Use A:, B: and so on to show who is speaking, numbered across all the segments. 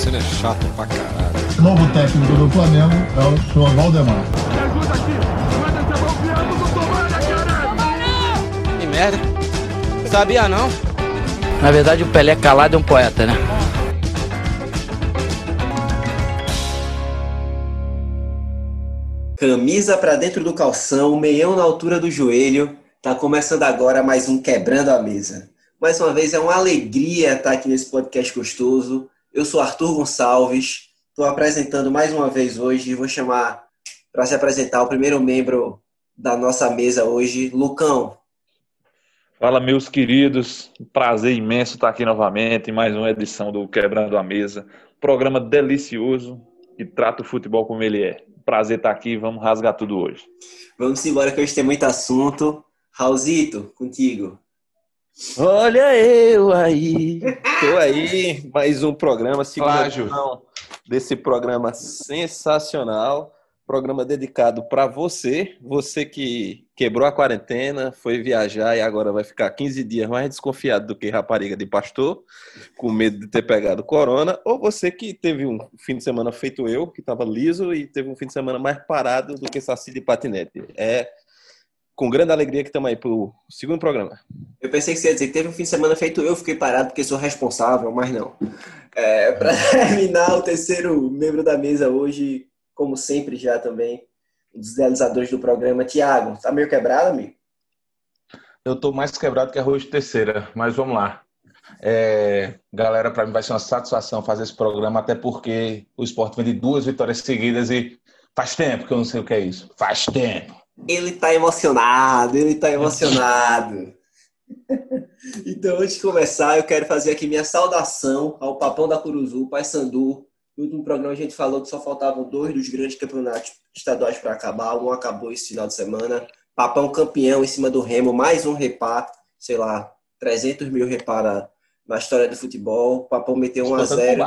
A: Marcelo é chato pra caralho.
B: O novo técnico do Flamengo é o senhor Valdemar.
C: Me ajuda aqui! Manda do Tomara,
D: Que merda. Sabia não? Na verdade, o Pelé calado é um poeta, né?
E: Camisa pra dentro do calção, meião na altura do joelho. Tá começando agora mais um Quebrando a Mesa. Mais uma vez é uma alegria estar aqui nesse podcast gostoso. Eu sou Arthur Gonçalves, estou apresentando mais uma vez hoje e vou chamar para se apresentar o primeiro membro da nossa mesa hoje, Lucão.
F: Fala, meus queridos. Prazer imenso estar aqui novamente em mais uma edição do Quebrando a Mesa. Programa delicioso que trata o futebol como ele é. Prazer estar aqui, vamos rasgar tudo hoje.
E: Vamos embora que hoje tem muito assunto. Raulzito, contigo.
G: Olha eu aí, tô aí, mais um programa, segunda desse programa sensacional, programa dedicado para você, você que quebrou a quarentena, foi viajar e agora vai ficar 15 dias mais desconfiado do que rapariga de pastor, com medo de ter pegado corona, ou você que teve um fim de semana feito eu, que estava liso e teve um fim de semana mais parado do que saci de patinete. É com grande alegria que estamos aí para o segundo programa.
E: Eu pensei que você ia dizer que teve um fim de semana feito eu, fiquei parado porque sou responsável, mas não. É, para terminar, o terceiro membro da mesa hoje, como sempre já também, um dos realizadores do programa, Tiago. Tá meio quebrado, amigo?
H: Eu tô mais quebrado que arroz de terceira, mas vamos lá. É, galera, para mim vai ser uma satisfação fazer esse programa, até porque o esporte vem de duas vitórias seguidas e faz tempo que eu não sei o que é isso. Faz tempo.
E: Ele tá emocionado, ele tá emocionado. então, antes de começar, eu quero fazer aqui minha saudação ao Papão da Curuzu, Pai Sandu. No último programa a gente falou que só faltavam dois dos grandes campeonatos estaduais para acabar. Um acabou esse final de semana. Papão campeão em cima do Remo, mais um repar, sei lá, 300 mil repara na história do futebol. Papão meteu 1 a 0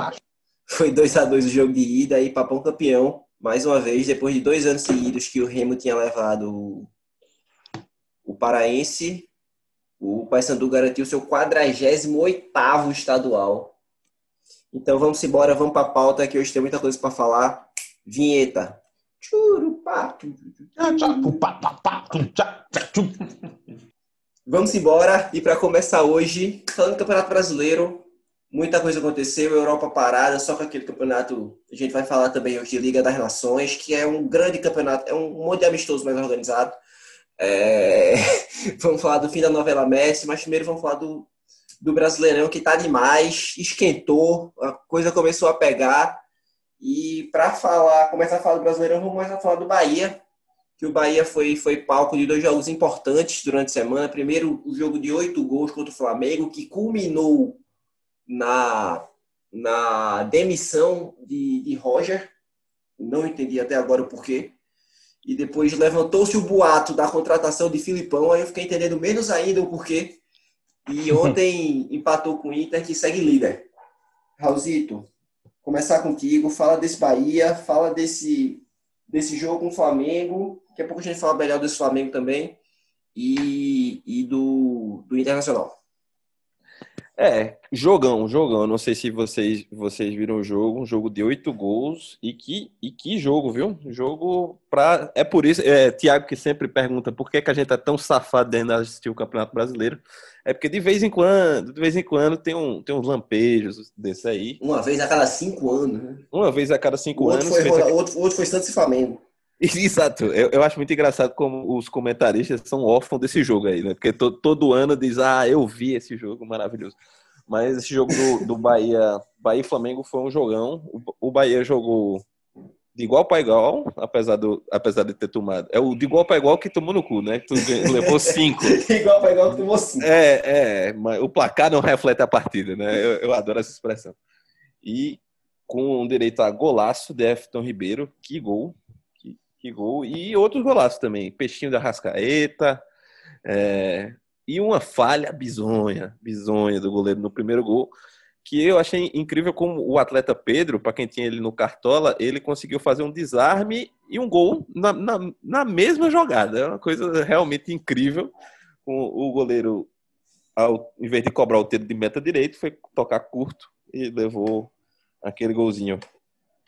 E: Foi 2 a 2 o jogo de ida e Papão campeão mais uma vez, depois de dois anos seguidos que o Remo tinha levado o Paraense, o Paysandu garantiu seu 48º estadual. Então vamos embora, vamos para a pauta que hoje tem muita coisa para falar. Vinheta. Vamos embora e para começar hoje, falando do Campeonato Brasileiro, Muita coisa aconteceu, Europa parada, só com aquele campeonato, a gente vai falar também hoje de Liga das Nações, que é um grande campeonato, é um monte de amistoso mais organizado. É... vamos falar do fim da novela Messi, mas primeiro vamos falar do, do Brasileirão, que tá demais, esquentou, a coisa começou a pegar. E para falar, começar a falar do Brasileirão, vamos começar a falar do Bahia, que o Bahia foi, foi palco de dois jogos importantes durante a semana. Primeiro, o jogo de oito gols contra o Flamengo, que culminou na, na demissão de, de Roger, não entendi até agora o porquê. E depois levantou-se o boato da contratação de Filipão, aí eu fiquei entendendo menos ainda o porquê. E ontem empatou com o Inter, que segue líder. Raulzito, começar contigo, fala desse Bahia, fala desse, desse jogo com o Flamengo, daqui a pouco a gente fala melhor desse Flamengo também, e, e do, do Internacional.
G: É, jogão, jogão. Não sei se vocês, vocês viram o jogo, um jogo de oito gols e que, e que jogo, viu? Jogo pra. É por isso, é, Tiago que sempre pergunta por que, que a gente é tão safado dentro de assistir o Campeonato Brasileiro. É porque de vez em quando, de vez em quando tem, um, tem uns lampejos desse aí.
E: Uma vez a cada cinco anos, né?
G: Uma vez a cada cinco
E: o
G: anos.
E: Outro foi, outro, outro foi Santos e Flamengo.
G: Exato. Eu, eu, acho muito engraçado como os comentaristas são órfãos desse jogo aí, né? Porque to, todo ano diz, ah, eu vi esse jogo maravilhoso. Mas esse jogo do, do Bahia, Bahia e Flamengo foi um jogão. O, o Bahia jogou de igual para igual, apesar, do, apesar de ter tomado. É o de igual para igual que tomou no cu, né? Que tu levou cinco.
E: igual para igual que tomou cinco.
G: É, é, mas o placar não reflete a partida, né? Eu, eu adoro essa expressão. E com direito a golaço de Efton Ribeiro, que gol, que, gol. E outros golaços também. Peixinho da Rascaeta, é, e uma falha bizonha, bizonha do goleiro no primeiro gol, que eu achei incrível como o atleta Pedro, para quem tinha ele no Cartola, ele conseguiu fazer um desarme e um gol na, na, na mesma jogada. É uma coisa realmente incrível. O, o goleiro, ao, em vez de cobrar o tiro de meta direito, foi tocar curto e levou aquele golzinho.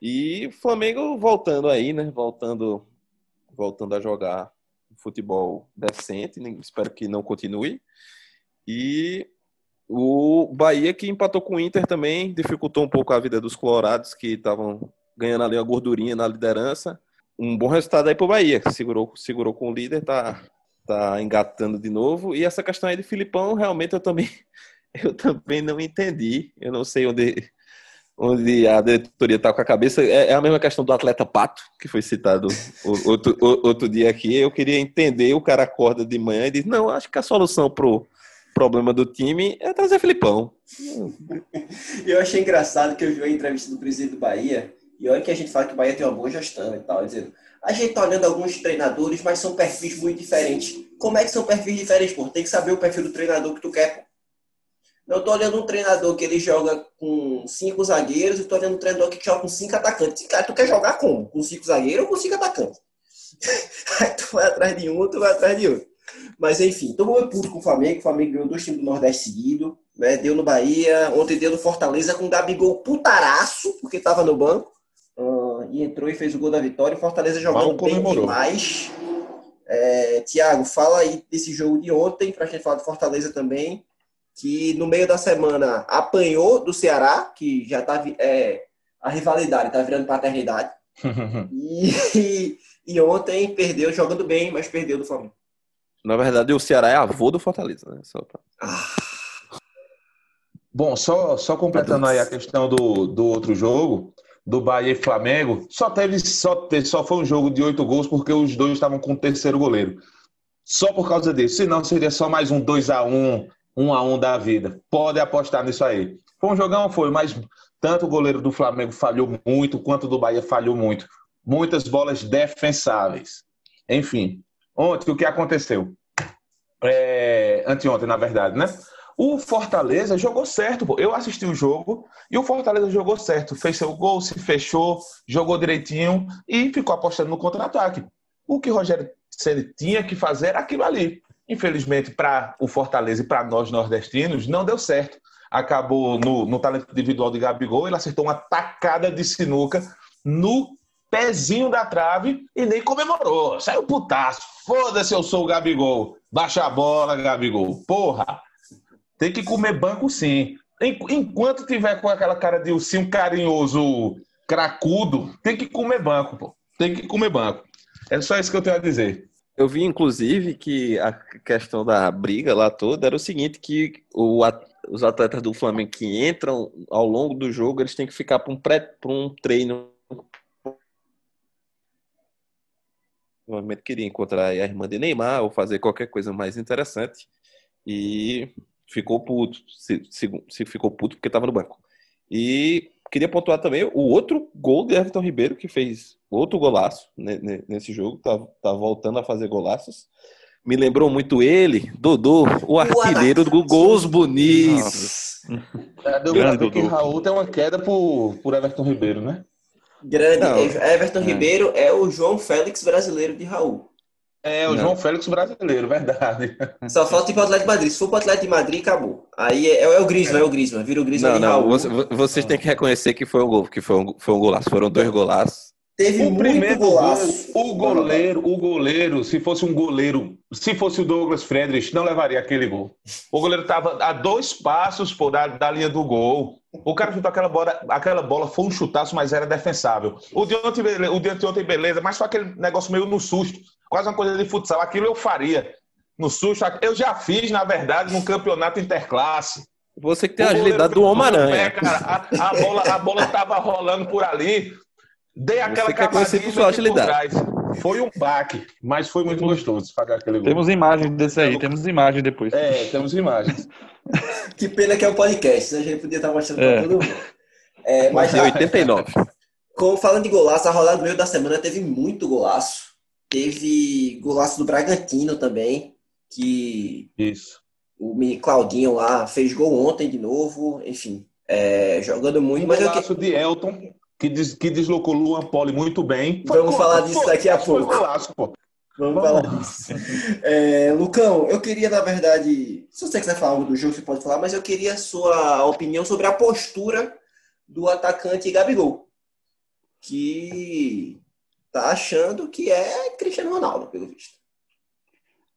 G: E Flamengo voltando aí, né? Voltando, voltando a jogar futebol decente. né? Espero que não continue. E o Bahia que empatou com o Inter também dificultou um pouco a vida dos colorados que estavam ganhando ali uma gordurinha na liderança. Um bom resultado aí pro Bahia, que segurou, segurou com o líder, tá, tá engatando de novo. E essa questão aí de Filipão, realmente eu também, eu também não entendi. Eu não sei onde, onde a diretoria tá com a cabeça. É, é a mesma questão do atleta Pato, que foi citado outro, outro dia aqui. Eu queria entender, o cara acorda de manhã e diz, não, acho que a solução pro problema do time é trazer Filipão.
E: Eu achei engraçado que eu vi a entrevista do presidente do Bahia, e olha que a gente fala que o Bahia tem uma boa gestão e tal, dizendo, a gente tá olhando alguns treinadores, mas são perfis muito diferentes. Como é que são perfis diferentes, pô? Tem que saber o perfil do treinador que tu quer, pô. Eu tô olhando um treinador que ele joga com cinco zagueiros e tô olhando um treinador que joga com cinco atacantes. Cara, tu quer jogar como? Com cinco zagueiros ou com cinco atacantes? Aí tu vai atrás de um, tu vai atrás de outro. Mas enfim, tô muito puto com o Flamengo. O Flamengo ganhou dois times do Nordeste seguido. Né? Deu no Bahia, ontem deu no Fortaleza com o Gabigol putaraço, porque tava no banco. Ah, e entrou e fez o gol da vitória. O Fortaleza jogando
H: Mal
E: bem demais. É, Tiago, fala aí desse jogo de ontem, pra gente falar do Fortaleza também. Que no meio da semana apanhou do Ceará, que já tá. É, a rivalidade tá virando paternidade. E, e ontem perdeu jogando bem, mas perdeu do Flamengo.
G: Na verdade, o Ceará é avô do Fortaleza, né? Só pra-
H: Bom, só, só completando aí a questão do, do outro jogo, do Bahia e Flamengo, só teve só, teve- só foi um jogo de oito gols porque os dois estavam com o terceiro goleiro. Só por causa disso. Senão seria só mais um 2 a 1 1 a 1 da vida. Pode apostar nisso aí. Foi um jogão, foi, mas tanto o goleiro do Flamengo falhou muito, quanto do Bahia falhou muito. Muitas bolas defensáveis. Enfim, ontem o que aconteceu? É, anteontem, na verdade, né? O Fortaleza jogou certo, pô. Eu assisti o jogo e o Fortaleza jogou certo. Fez seu gol, se fechou, jogou direitinho e ficou apostando no contra-ataque. O que o Rogério Ceni tinha que fazer era aquilo ali. Infelizmente, para o Fortaleza e para nós nordestinos, não deu certo. Acabou no, no talento individual de Gabigol, ele acertou uma tacada de sinuca no pezinho da trave e nem comemorou. Saiu putaço. Foda-se, eu sou o Gabigol. Baixa a bola, Gabigol. Porra. Tem que comer banco sim. En- Enquanto tiver com aquela cara de ursinho carinhoso, cracudo, tem que comer banco, pô. Tem que comer banco. É só isso que eu tenho a dizer.
G: Eu vi, inclusive, que a questão da briga lá toda era o seguinte, que o os atletas do Flamengo que entram ao longo do jogo, eles têm que ficar para um, um treino. Provavelmente queria encontrar a irmã de Neymar ou fazer qualquer coisa mais interessante. E ficou puto. Se, se, se ficou puto porque estava no banco. E queria pontuar também o outro gol de Everton Ribeiro, que fez outro golaço ne- ne- nesse jogo, tá, tá voltando a fazer golaços. Me lembrou muito ele, Dodô, o artilheiro do Gols Bonitos.
H: É, deu
F: Grande
H: que. Raul tem uma queda por, por Everton Ribeiro, né?
E: Grande.
G: Não.
E: Everton Ribeiro é o João Félix brasileiro de Raul.
H: É, o
G: Não.
H: João Félix brasileiro, verdade.
E: Só falta ir pro Atlético de Madrid. Se for pro Atlético de Madrid, acabou. Aí é, é o Griezmann, é o Griezmann. Vira o Griezmann
G: Não,
E: de
G: não,
E: Raul.
G: você- vocês têm que reconhecer que foi um gol, que foi um, foi um golaço. Foram dois golaços.
E: Teve
H: O
E: muito
H: primeiro
E: golaço.
H: gol, o goleiro, o goleiro, se fosse um goleiro, se fosse o Douglas Friedrich, não levaria aquele gol. O goleiro estava a dois passos pô, da, da linha do gol. O cara chutou aquela bola, aquela bola foi um chutaço, mas era defensável. O de ontem, o de ontem, beleza, mas foi aquele negócio meio no susto, quase uma coisa de futsal. Aquilo eu faria. No susto, eu já fiz, na verdade, no campeonato interclasse.
G: Você que tem a agilidade do Homem-Aranha.
H: A, a bola, a bola tava rolando por ali. Dei aquela
G: conhecido por
H: trás. Foi um baque, mas foi muito gostoso pagar aquele gol.
F: Temos imagens desse aí, temos imagens depois.
H: É, temos imagens.
E: Que pena que é um podcast. A gente podia estar mostrando
F: É.
E: pra todo mundo. É, mas
G: Em 89.
E: como falando de golaço, a rodada do meio da semana teve muito golaço. Teve golaço do Bragantino também, que
H: Isso.
E: o menino Claudinho lá fez gol ontem de novo. Enfim, é, jogando muito.
H: Um
E: Mas eu que-
H: golaço de Elton, que, des- que deslocou Luan Poli muito bem.
E: Vamos
H: gol-
E: falar disso daqui a
H: foi
E: pouco.
H: pô.
E: Vamos
H: Vamos.
E: falar disso. É, Lucão, eu queria, na verdade, se você quiser falar algo do jogo, você pode falar, mas eu queria a sua opinião sobre a postura do atacante Gabigol, que tá achando que é Cristiano Ronaldo, pelo visto.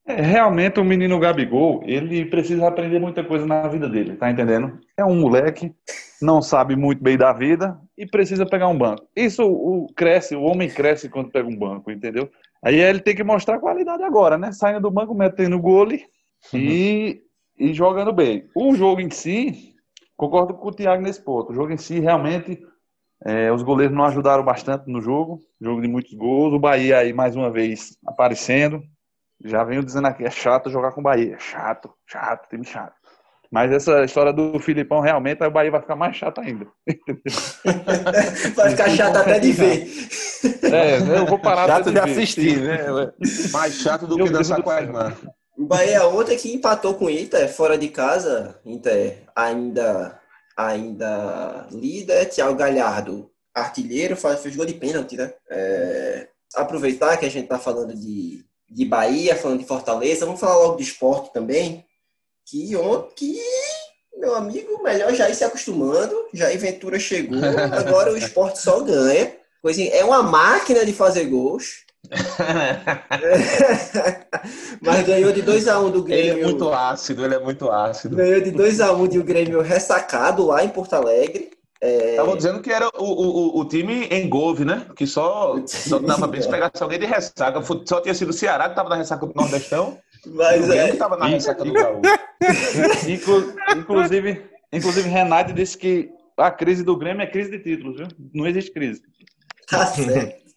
F: É, realmente o menino Gabigol, ele precisa aprender muita coisa na vida dele, tá entendendo? É um moleque, não sabe muito bem da vida e precisa pegar um banco. Isso o cresce, o homem cresce quando pega um banco, entendeu? Aí ele tem que mostrar qualidade agora, né? Saindo do banco, metendo gole e, e jogando bem. O jogo em si, concordo com o Thiago nesse ponto. O jogo em si, realmente, é, os goleiros não ajudaram bastante no jogo. Jogo de muitos gols. O Bahia aí, mais uma vez, aparecendo. Já venho dizendo aqui, é chato jogar com o Bahia. É chato, chato, time chato. Mas essa história do Filipão, realmente, aí o Bahia vai ficar mais chato ainda.
E: vai ficar chato até de ver.
F: É, eu vou parar
H: chato
F: de,
H: de assistir, né? Mais chato do que dançar com a irmã.
E: O Bahia ontem que empatou com o Inter, fora de casa. Inter ainda, ainda líder. Thiago Galhardo, artilheiro, fez gol de pênalti, né? É, aproveitar que a gente tá falando de de Bahia, falando de Fortaleza, vamos falar logo de esporte também, que ontem, meu amigo, melhor já ir se acostumando, Jair Ventura chegou, agora o esporte só ganha, coisa, é uma máquina de fazer gols, Mas ganhou de 2x1 um do Grêmio.
H: Ele é muito ácido, ele é muito ácido.
E: Ganhou de 2x1 um de o Grêmio ressacado lá em Porto Alegre.
H: Estavam é... dizendo que era o, o, o time em Gove, né? Que só, só dava bem se pegasse alguém de ressaca. Só tinha sido o Ceará que estava na ressaca do Nordestão.
E: Mas é.
H: estava na ressaca do Gaúcho.
F: Inclu, inclusive, inclusive, Renato disse que a crise do Grêmio é crise de títulos, viu? Não existe crise.
E: Tá certo.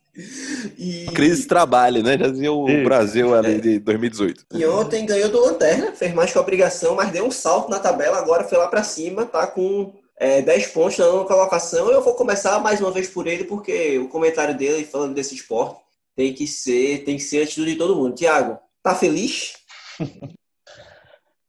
E: E...
G: Crise de trabalho, né? Já dizia o. Brasil ali de 2018.
E: E ontem ganhou do Lanterna, fez mais que a obrigação, mas deu um salto na tabela, agora foi lá para cima, tá com é, 10 pontos na nona colocação. Eu vou começar mais uma vez por ele, porque o comentário dele falando desse esporte tem que ser, tem que ser a atitude de todo mundo. Tiago, tá feliz?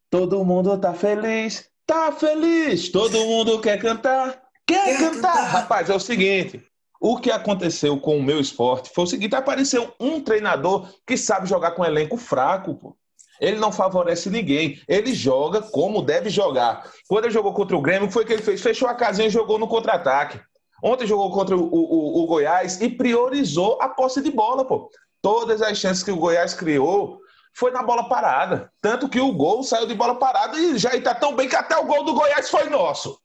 H: Todo mundo tá feliz, tá feliz. Todo mundo quer cantar, quer,
E: Quer
H: cantar.
E: cantar.
H: Rapaz, é o seguinte. O que aconteceu com o meu esporte foi o seguinte: apareceu um treinador que sabe jogar com elenco fraco, pô. Ele não favorece ninguém. Ele joga como deve jogar. Quando ele jogou contra o Grêmio, o que foi que ele fez? Fechou a casinha e jogou no contra-ataque. Ontem jogou contra o, o- o Goiás e priorizou a posse de bola, pô. Todas as chances que o Goiás criou foi na bola parada. Tanto que o gol saiu de bola parada e já está tão bem que até o gol do Goiás foi nosso.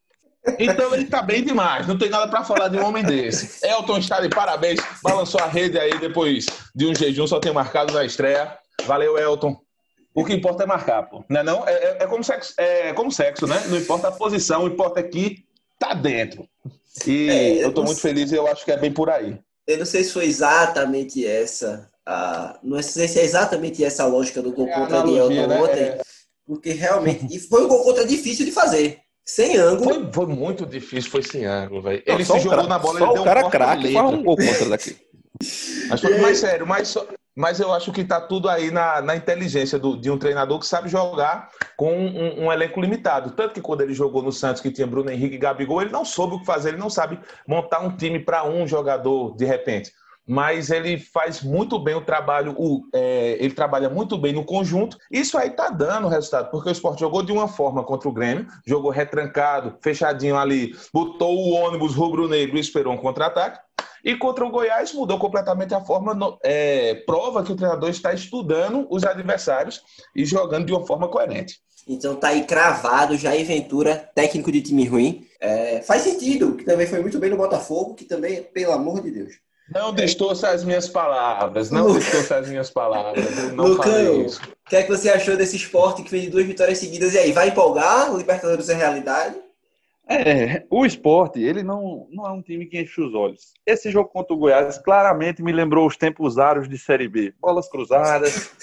H: Então ele está bem demais. Não tem nada para falar de um homem desse. Elton está de parabéns. Balançou a rede aí depois de um jejum, só tem marcado na estreia. Valeu, Elton. O que importa é marcar, pô. Não é, não? É, é- é como sexo, é como sexo, né? Não importa a posição, o importa é que tá dentro. E
E: É,
H: eu tô
E: eu
H: muito
E: sei.
H: feliz e eu acho que é bem por aí.
E: Eu não sei se foi exatamente essa. A, não sei se é exatamente essa a lógica do gol
H: É
E: contra de
H: analogia,
E: Elton
H: né?
E: ontem,
H: É.
E: porque realmente. E foi um gol contra difícil de fazer. Sem ângulo.
H: Foi, foi muito difícil, foi sem ângulo, velho. Ele
G: só
H: se
G: o
H: jogou na bola, ele deu
G: o
H: um
G: cara craque faz um gol contra daqui.
H: Mas, foi- mas sério, mas, só- mas eu acho que tá tudo aí na, na inteligência do- de um treinador que sabe jogar com um, um elenco limitado. Tanto que quando ele jogou no Santos, que tinha Bruno Henrique e Gabigol, ele não soube o que fazer, ele não sabe montar um time para um jogador de repente. Mas ele faz muito bem o trabalho, o- é, ele trabalha muito bem no conjunto. Isso aí tá dando resultado, porque o Sport jogou de uma forma contra o Grêmio, jogou retrancado, fechadinho ali, botou o ônibus rubro-negro e esperou um contra-ataque. E contra o Goiás mudou completamente a forma, no- é, prova que o treinador está estudando os adversários e jogando de uma forma coerente.
E: Então tá aí cravado, Jair Ventura, técnico de time ruim. É, faz sentido, que também foi muito bem no Botafogo, que também, pelo amor de Deus.
H: Não distorça as minhas palavras, não distorça as minhas palavras, eu não
E: Lucão, o que é que você achou desse esporte que fez duas vitórias seguidas? E aí, vai empolgar? O Libertadores é realidade?
F: É, o esporte, ele não, não é um time que enche os olhos. Esse jogo contra o Goiás claramente me lembrou os tempos áureos de Série B. Bolas cruzadas,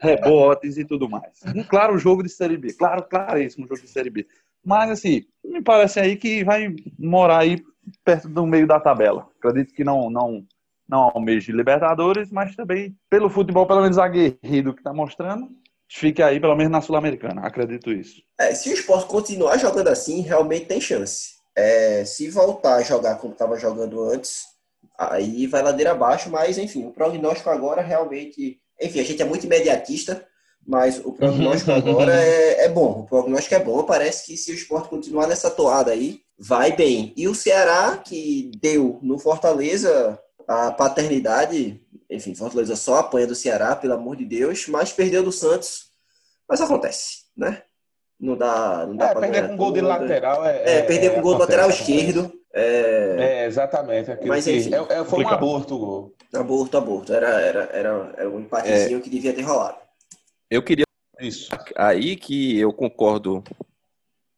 F: rebotes e tudo mais. Um claro jogo de Série B. Claro, claríssimo jogo de Série B. Mas, assim, me parece aí que vai morar aí perto do meio da tabela. Acredito que não, não, não almeje Libertadores, mas também pelo futebol, pelo menos aguerrido que está mostrando, fique aí pelo menos na Sul-Americana. Acredito isso.
E: É, se o esporte continuar jogando assim, realmente tem chance. É, se voltar a jogar como estava jogando antes, aí vai ladeira abaixo, mas enfim, o prognóstico agora realmente. Enfim, a gente é muito imediatista, mas o prognóstico agora é, é bom. O prognóstico é bom. Parece que se o esporte continuar nessa toada aí, vai bem. E o Ceará, que deu no Fortaleza a paternidade, enfim, Fortaleza só apanha do Ceará, pelo amor de Deus, mas perdeu do Santos. Mas acontece, né? Não dá, não dá
H: É,
E: pra
H: perder com gol de
E: tudo.
H: lateral é.
E: É, perder com gol do lateral esquerdo. É,
H: É, exatamente.
E: Mas,
H: que-
E: enfim,
H: é- é- foi um aborto o gol.
E: aborto, aborto. Era, era, era, era um empatezinho que devia ter rolado.
G: Eu queria
H: Isso.
G: aí que eu concordo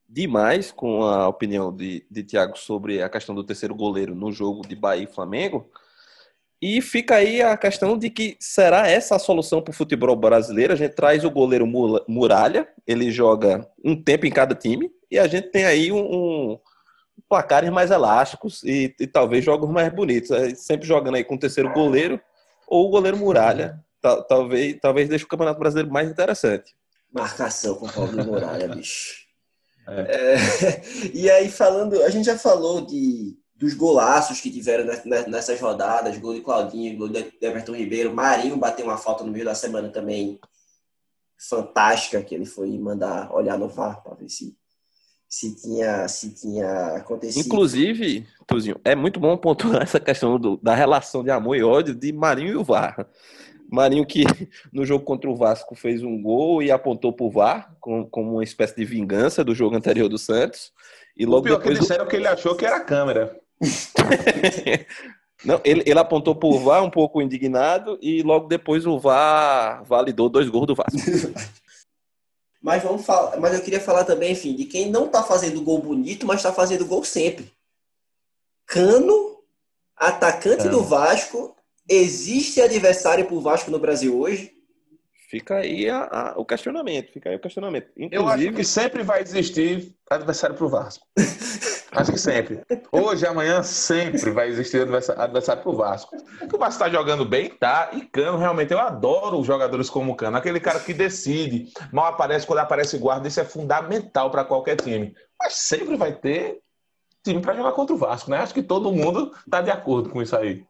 G: demais com a opinião de, de Thiago sobre a questão do terceiro goleiro no jogo de Bahia e Flamengo. E fica aí a questão de que será essa a solução para o futebol brasileiro? A gente traz o goleiro Muralha, ele joga um tempo em cada time, e a gente tem aí um, um placares mais elásticos e, e talvez jogos mais bonitos. Aí Sempre jogando aí com o terceiro goleiro ou o goleiro Muralha. Ta- Talvez, talvez deixe o Campeonato Brasileiro mais interessante.
E: Marcação com o Paulo Muralha, bicho. É, e aí, falando, a gente já falou de, dos golaços que tiveram ne- ne- nessas rodadas, gol de Claudinho, gol de Everton Ribeiro, Marinho bateu uma falta no meio da semana também fantástica, que ele foi mandar olhar no VAR para ver se, se, tinha, se tinha acontecido.
G: Inclusive, Tuzinho, é muito bom pontuar essa questão do- da relação de amor e ódio de Marinho e o VAR. Marinho que no jogo contra o Vasco fez um gol e apontou pro VAR como, como uma espécie de vingança do jogo anterior do Santos. E
H: O
G: logo
H: pior que
G: depois o-
H: disseram que ele achou que era a câmera.
G: Não, ele, ele apontou pro VAR um pouco indignado e logo depois o VAR validou dois gols do Vasco.
E: Mas vamos falar, mas eu queria falar também, enfim, de quem não tá fazendo gol bonito, mas tá fazendo gol sempre. Cano, atacante
H: Cano.
E: do Vasco, existe adversário pro Vasco no Brasil hoje?
G: Fica aí a- a- o questionamento, fica aí o questionamento.
H: Eu acho
G: Inclusive,
H: que sempre vai existir adversário pro Vasco. Acho que sempre. Hoje, amanhã, sempre vai existir adversário, pro Vasco. Que o Vasco tá jogando bem, tá? E Cano, realmente, eu adoro jogadores como Cano. Aquele cara que decide, mal aparece, quando aparece guarda, isso é fundamental para qualquer time. Mas sempre vai ter time para jogar contra o Vasco, né? Acho que todo mundo tá de acordo com isso aí.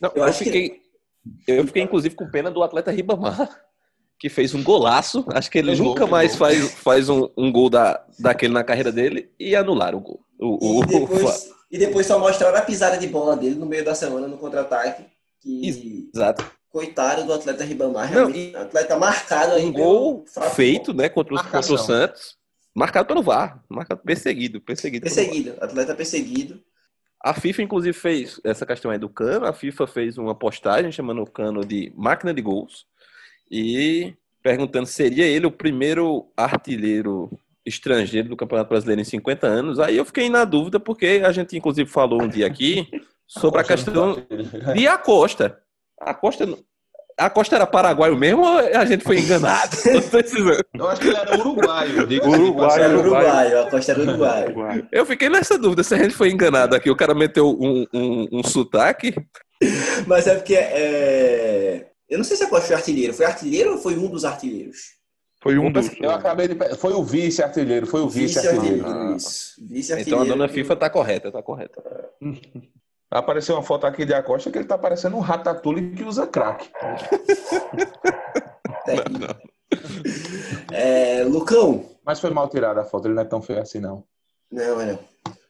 G: Não,
E: Eu
G: eu,
E: acho que-
G: fiquei, eu fiquei, inclusive, com pena do atleta Ribamar, que fez um golaço. Acho que ele
H: gol,
G: nunca
H: fez
G: mais
H: gol.
G: faz, faz um, um gol da, daquele na carreira dele e anularam o gol. O, o-
E: E depois, e depois só mostraram a pisada de bola dele no meio da semana no contra-ataque. Que,
G: Exato.
E: coitado do atleta Ribamar,
G: Não,
E: atleta marcado aí
G: Um gol
E: fraco
G: feito né, contra, contra o Santos, marcado pelo VAR, marcado perseguido, perseguido.
E: Perseguido, atleta perseguido.
G: A FIFA, inclusive, fez essa questão aí do Cano. A FIFA fez uma postagem chamando o Cano de máquina de gols e perguntando se seria ele o primeiro artilheiro estrangeiro do Campeonato Brasileiro em 50 anos. Aí eu fiquei na dúvida, porque a gente, inclusive, falou um dia aqui sobre a questão de Acosta. A Costa, a Costa era paraguaio mesmo ou a gente foi enganado?
H: Eu acho que ele era uruguaio. diga-se de
F: Uruguaio.
E: Era
F: Uruguai.
E: uruguaio, a Costa era uruguaio.
G: Eu fiquei nessa dúvida se a gente foi enganado aqui. O cara meteu um, um, um sotaque.
E: Mas é porque. é, Eu não sei se a Costa foi artilheiro. Foi artilheiro ou foi um dos artilheiros?
F: Foi um dos.
H: Eu acabei de. Foi o vice-artilheiro, foi o vice-artilheiro.
E: Isso. Vice-artilheiro.
G: Então a dona FIFA tá correta, tá correta.
H: Apareceu uma foto aqui de Acosta que ele tá parecendo um ratatouille que usa crack.
E: Terrível. É, Lucão.
H: Mas foi mal tirada a foto, ele não é tão feio assim, não.
E: Não, é não.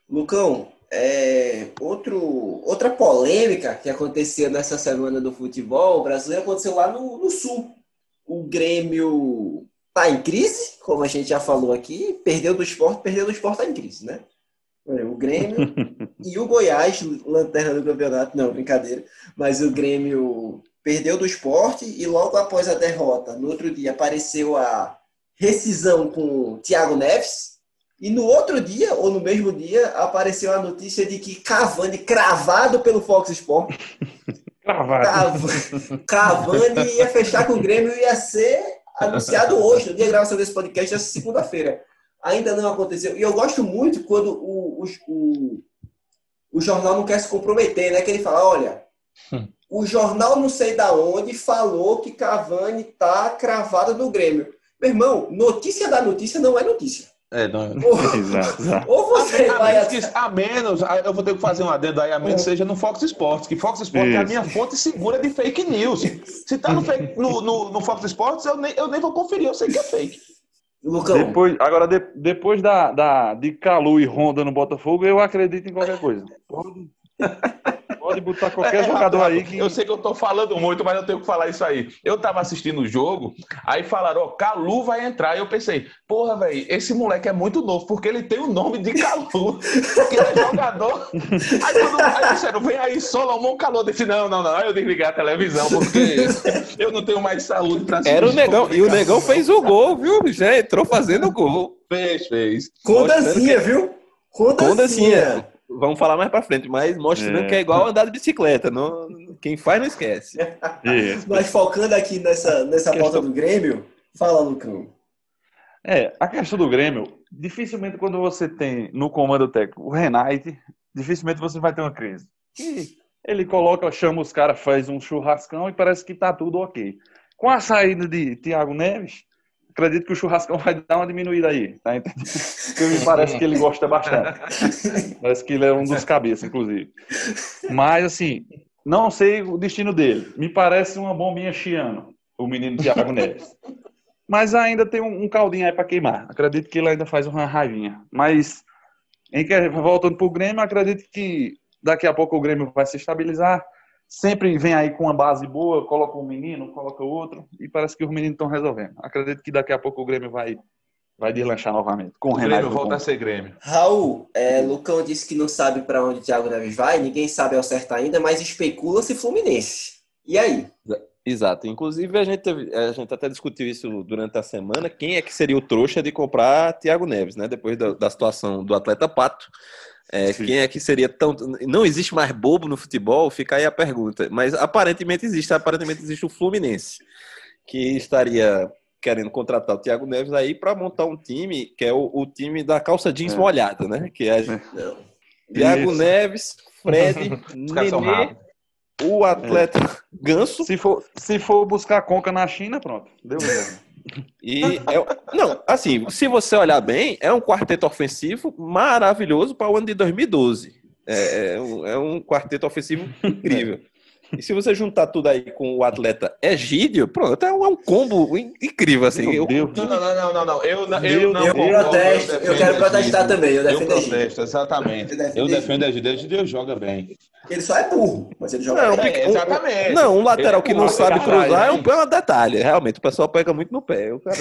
E: Lucão, é, outro, outra polêmica que aconteceu nessa semana do futebol brasileiro aconteceu lá no, no Sul. O Grêmio tá em crise, como a gente já falou aqui, perdeu do esporte, perdeu do esporte tá em crise, né? O Grêmio e o Goiás, lanterna do campeonato, não, brincadeira, mas o Grêmio perdeu do esporte e logo após a derrota, no outro dia, apareceu a rescisão com o Thiago Neves. E no outro dia, ou no mesmo dia, apareceu a notícia de que Cavani, cravado pelo Fox Sport,
F: Cravado.
E: Cav- Cavani ia fechar com o Grêmio e ia ser anunciado hoje, no dia de gravação desse podcast, essa segunda-feira. Ainda não aconteceu. E eu gosto muito quando o, o, o, o jornal não quer se comprometer, né? Que ele fala, olha, o jornal não sei da onde falou que Cavani tá cravado no Grêmio. Meu irmão, notícia da notícia não é notícia.
H: É, não.
E: Ou,
F: Exato, exato.
E: ou você
H: A
E: vai...
H: menos, que- a menos, eu vou ter que fazer um adendo aí, a menos que seja no Fox Sports, que Fox Sports é a
F: Isso.
H: minha fonte segura de fake news. Se tá no, fake- no, no- no Fox Sports, eu nem, eu nem vou conferir, eu sei que é fake.
E: Lucão,
F: Depois, agora, de- depois da, da, de Calu e Honda no Botafogo, eu acredito em qualquer coisa. Pode, botar qualquer
H: É,
F: jogador aí que.
H: Eu sei que eu tô falando muito, mas eu tenho que falar isso aí. Eu tava assistindo o jogo, aí falaram, ó, Calu vai entrar. E eu pensei, porra, velho, esse moleque é muito novo, porque ele tem o nome de Calu, porque ele é jogador. Aí, quando, aí disseram, vem aí, Solomon Calu. Eu disse, não, não, não. Aí eu desliguei a televisão, porque eu não tenho mais saúde pra assistir.
G: Era o Negão. E o. Negão fez o gol, viu? Já entrou fazendo o gol.
H: Fez, fez.
G: mostrando
E: dancinha, viu? Dancinha.
G: Vamos falar mais pra frente, mas mostrando
F: É.
G: que é igual andar de bicicleta. Não, quem faz não esquece.
F: Isso.
E: Mas focando aqui nessa, nessa
F: Questão-
E: pauta do Grêmio, fala, Lucão.
F: É, a questão do Grêmio, dificilmente quando você tem no comando técnico o Renate, dificilmente você vai ter uma crise. E ele coloca, chama os caras, faz um churrascão e parece que tá tudo ok. Com a saída de Thiago Neves, acredito que o churrascão vai dar uma diminuída aí, tá entendendo? Porque me parece que ele gosta bastante. Parece que ele é um dos cabeças, inclusive. Mas, assim, não sei o destino dele. Me parece uma bombinha chiano, o menino Thiago Neves. Mas ainda tem um, um caldinho aí para queimar. Acredito que ele ainda faz uma raivinha. Mas, em que, voltando pro Grêmio, acredito que daqui a pouco o Grêmio vai se estabilizar. Sempre vem aí com uma base boa, coloca um menino, coloca outro, e parece que os meninos estão resolvendo. Acredito que daqui a pouco o Grêmio vai, vai deslanchar novamente. Com o
H: O
F: Renato.
H: Grêmio volta a ser Grêmio.
E: Raul, é, Lucão disse que não sabe para onde o Thiago Neves vai, ninguém sabe ao certo ainda, mas especula-se Fluminense. E aí?
G: Exato. Inclusive, a gente, teve- a gente até discutiu isso durante a semana. Quem é que seria o trouxa de comprar Thiago Neves, né? Depois da, da situação do atleta Pato. É, quem é que seria tão. Não existe mais bobo no futebol? Fica aí a pergunta. Mas aparentemente existe. Aparentemente existe o Fluminense, que estaria querendo contratar o Thiago Neves aí para montar um time que é o, o time da calça jeans
F: É.
G: molhada, né? Que é
E: Não.
G: Thiago
F: Isso.
G: Neves, Fred, Nenê, o atleta Ganso
F: Se for, se for buscar conca na China, pronto. Deu mesmo.
G: E é- não, assim, se você olhar bem, é um quarteto ofensivo maravilhoso para o ano de 2012. É, é um, é um quarteto ofensivo incrível. E se você juntar tudo aí com o atleta Egídio, pronto, é um, é combo in- incrível, assim.
F: Meu
G: Eu-
F: Deus.
H: Não, não, não, não, não, não. Eu, eu não.
E: Eu protesto, eu
H: defendo
E: quero protestar
H: Egídio.
E: também, eu
H: Eu
E: defendo Egídio.
H: protesto, exatamente.
E: Eu defendo
H: Eu
E: Egídio.
H: Egídio. Joga bem.
E: Ele só é burro, mas ele joga
G: Não,
E: bem.
G: porque-
H: É, exatamente.
G: Não, um lateral
H: Ele é
G: que não sabe cruzar é um, é um detalhe. Realmente, o pessoal pega muito no pé. O cara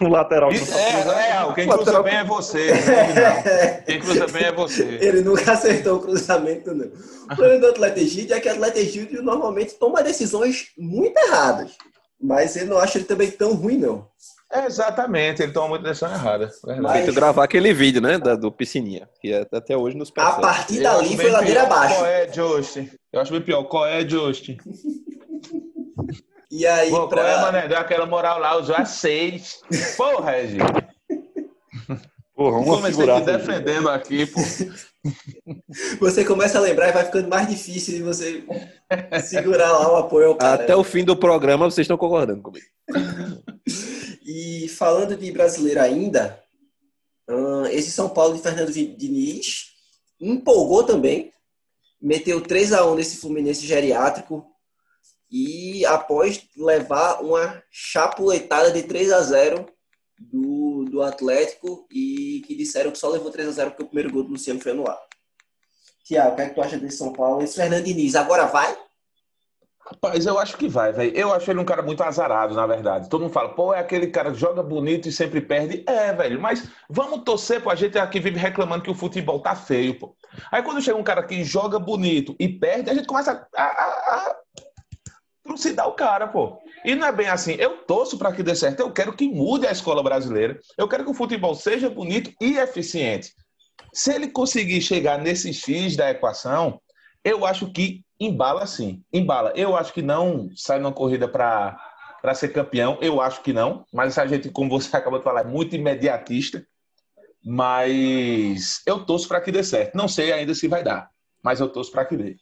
F: O lateral.
H: Isso, é, é, quem
G: Lateral-
H: cruza bem é você. não. Quem cruza bem é você.
E: Ele nunca acertou o cruzamento, não. O problema do é que o atleta Egídio normalmente toma decisões muito erradas. Mas eu não acho ele também tão ruim, não.
H: É, exatamente, ele toma muita decisão errada.
E: Mas-
G: Feito gravar aquele vídeo, né? Da, do Piscininha, que é- até hoje nos
E: A
G: persegue.
E: partir dali foi ladeira abaixo.
H: Qual é, Justin? Eu acho bem pior. Qual é, Justin?
E: E aí,
H: Pô, qual é,
E: pra...
H: mané? Deu aquela moral lá, usou a seis. Porra, Regi.
F: Porra, uma
H: Comecei te defendendo aqui, pô.
E: você começa a lembrar e vai ficando mais difícil de você segurar lá o apoio ao cara.
G: Até o fim do programa vocês estão concordando comigo.
E: E falando de brasileiro ainda, esse São Paulo de Fernando Diniz empolgou também, meteu 3 a 1 nesse Fluminense geriátrico e após levar uma chapuletada de 3 a 0 do, do Atlético e que disseram que só levou 3 a 0 porque o primeiro gol do Luciano foi anulado. Tiago, o que é que tu acha desse São Paulo? Esse Fernando Diniz agora vai?
H: Rapaz, eu acho que vai, velho. Eu acho ele um cara muito azarado, na verdade. Todo mundo fala, pô, é aquele cara que joga bonito e sempre perde. É, velho, mas vamos torcer, pô. A gente aqui vive reclamando que o futebol tá feio, pô. Aí quando chega um cara que joga bonito e perde, a gente começa a, a, a trucidar o cara, pô. E não é bem assim. Eu torço para que dê certo. Eu quero que mude a escola brasileira. Eu quero que o futebol seja bonito e eficiente. Se ele conseguir chegar nesse X da equação, eu acho que embala sim. Embala. Eu acho que não sai numa corrida para para ser campeão. Eu acho que não. Mas a gente, como você acabou de falar, é muito imediatista. Mas eu torço para que dê certo. Não sei ainda se vai dar, mas eu torço para que dê.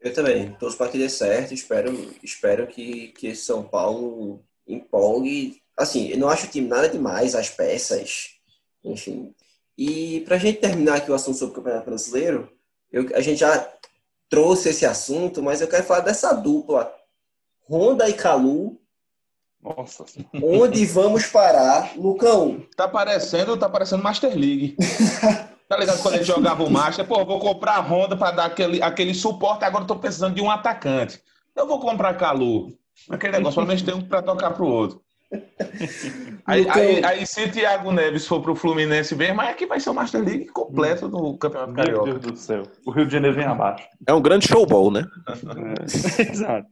E: Eu também. Torço para que dê certo. Espero, espero que, que esse São Paulo empolgue. Assim, eu não acho o time nada demais, as peças, enfim. E para a gente terminar aqui o assunto sobre o Campeonato Brasileiro, eu, a gente já trouxe esse assunto, mas eu quero falar dessa dupla, Honda e Calu,
F: Nossa.
E: Onde vamos parar, Lucão?
H: Tá parecendo, tá parecendo Master League. Tá ligado quando ele jogava o Master? Pô, vou comprar a Honda para dar aquele, aquele suporte, agora eu tô precisando de um atacante. Eu vou comprar Calu. Aquele negócio, pelo menos tem um para tocar pro outro. Aí,
E: Lucão.
H: aí, aí se Thiago Neves for pro Fluminense mesmo, aí aqui vai ser o Master League completo do Campeonato
F: Meu
H: Carioca.
F: Deus do céu. O Rio de Janeiro vem abaixo.
G: É um grande showball, né?
F: Exato.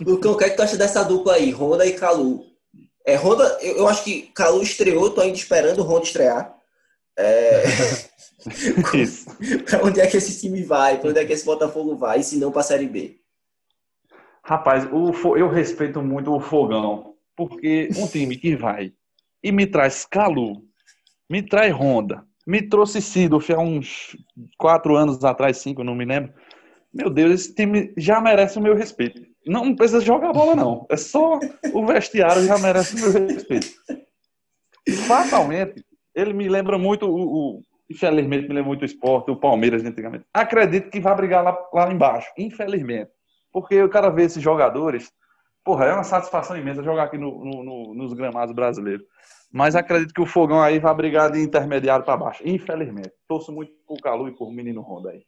E: Lucão, o que é que tu acha dessa dupla aí, Honda e Calu? É, Honda, eu, eu acho que Calu estreou, tô ainda esperando o Honda estrear. É, Pra onde é que esse time vai? Pra onde é que esse Botafogo vai? Se não pra Série B?
F: Rapaz, o eu respeito muito o Fogão, porque um time que vai e me traz Calu, me traz Honda, me trouxe Sidorf há uns quatro anos atrás, cinco, não me lembro. Meu Deus, esse time já merece o meu respeito. Não precisa jogar bola, não. É só o vestiário já merece o meu respeito. Fatalmente, ele me lembra muito o, o infelizmente me lembra muito o esporte, o Palmeiras antigamente. Acredito que vai brigar lá, lá embaixo, infelizmente. Porque o cara vê esses jogadores, porra, é uma satisfação imensa jogar aqui no- no- no- nos gramados brasileiros. Mas acredito que o Fogão aí vai brigar de intermediário para baixo, infelizmente. Torço muito por Calu e por menino Honda aí.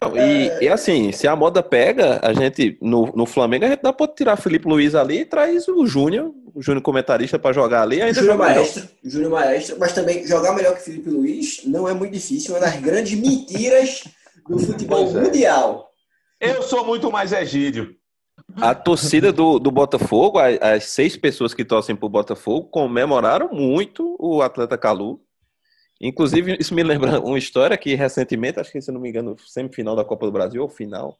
G: Não, e, e assim, se a moda pega, a gente, no, no Flamengo, a gente dá pra tirar Felipe Luiz ali e traz o Júnior, o Júnior comentarista pra jogar ali, ainda
E: Júnior
G: joga melhor.
E: Maestro, Júnior Maestro, mas também jogar melhor que Felipe Luiz não é muito difícil, uma das grandes mentiras do futebol
H: Pois é.
E: mundial.
H: Eu sou muito mais Egídio.
G: A torcida do, do Botafogo, a- as seis pessoas que torcem pro Botafogo, comemoraram muito o atleta Calu. Inclusive, isso me lembra uma história que recentemente, acho que se não me engano, semifinal da Copa do Brasil, ou final,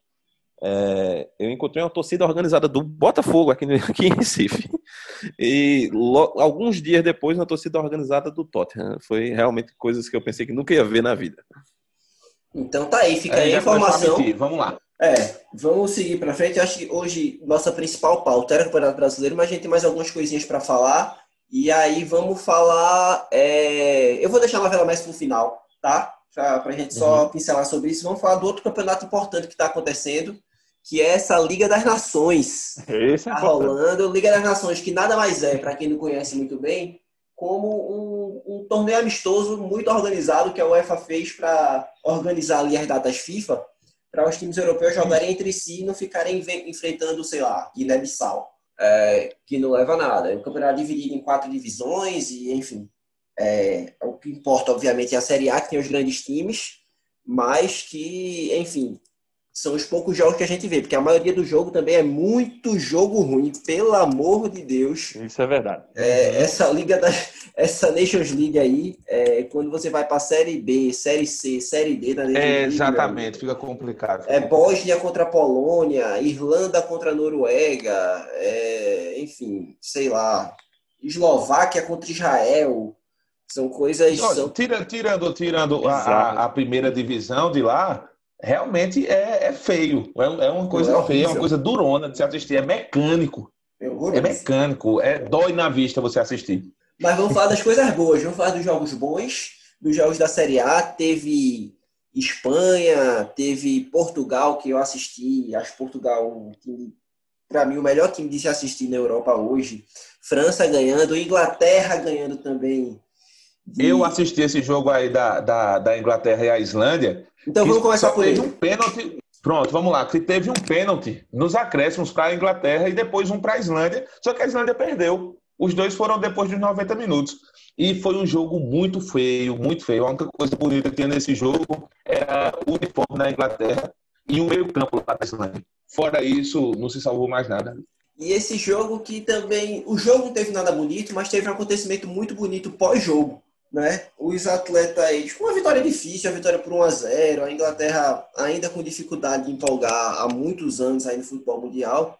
G: é, eu encontrei uma torcida organizada do Botafogo aqui, no- aqui em Recife. E lo- alguns dias depois, uma torcida organizada do Tottenham. Foi realmente coisas que eu pensei que nunca ia ver na vida.
E: Então tá aí, fica aí a
H: já começou a
E: informação.
H: Vamos lá.
E: É, vamos seguir pra frente. Acho que hoje nossa principal pauta era o Campeonato Brasileiro, mas a gente tem mais algumas coisinhas pra falar. E aí vamos falar. é, Eu vou deixar a novela mais pro final, tá? Pra, pra gente só pincelar sobre isso. Vamos falar do outro campeonato importante que está acontecendo, que é essa Liga das Nações.
F: Esse é
E: Tá
F: importante.
E: rolando. Liga das Nações, que nada mais é, para quem não conhece muito bem, como um, um torneio amistoso muito organizado que a UEFA fez para organizar ali as datas FIFA, para os times europeus jogarem entre si e não ficarem enfrentando, sei lá, Guiné-Bissau, é, que não leva a nada. O campeonato é dividido em quatro divisões e, enfim, é, o que importa, obviamente, é a Série A, que tem os grandes times, mas que, enfim, são os poucos jogos que a gente vê, porque a maioria do jogo também é muito jogo ruim, pelo amor de Deus.
F: Isso é verdade.
E: É, essa liga da, essa Nations League aí, é, quando você vai para Série B, Série C, Série D da Nations
H: É,
E: League,
H: exatamente, fica complicado.
E: é Bósnia contra a Polônia, Irlanda contra a Noruega, é, enfim, sei lá, Eslováquia contra Israel. São coisas.
H: Olha,
E: São,
H: tira- tirando tirando
F: Exato.
H: a- a primeira divisão de lá, realmente é, é feio. É, é uma coisa
E: É
H: feia, é uma coisa durona de se assistir. É mecânico.
E: é
H: É mecânico. É dói na vista você assistir.
E: Mas vamos falar das coisas boas, vamos falar dos jogos bons, dos jogos da Série A. Teve Espanha, teve Portugal, que eu assisti. Acho Portugal um time, para mim, o melhor time de se assistir na Europa hoje. França ganhando, Inglaterra ganhando também.
H: Eu assisti esse jogo aí da, da, da Inglaterra e a Islândia.
E: Então vamos começar por ele.
H: um pênalti. Pronto, vamos lá. Que teve um pênalti nos acréscimos para a Inglaterra e depois um para a Islândia. Só que a Islândia perdeu. Os dois foram depois dos 90 minutos. E foi um jogo muito feio, muito feio. A única coisa bonita que tinha nesse jogo era o uniforme da Inglaterra e o meio-campo lá da Islândia. Fora isso, não se salvou mais nada.
E: E esse jogo que também. O jogo não teve nada bonito, mas teve um acontecimento muito bonito pós-jogo. Né? Os atletas tipo, uma vitória difícil, uma vitória por 1 a 0 a Inglaterra ainda com dificuldade de empolgar há muitos anos aí no futebol mundial.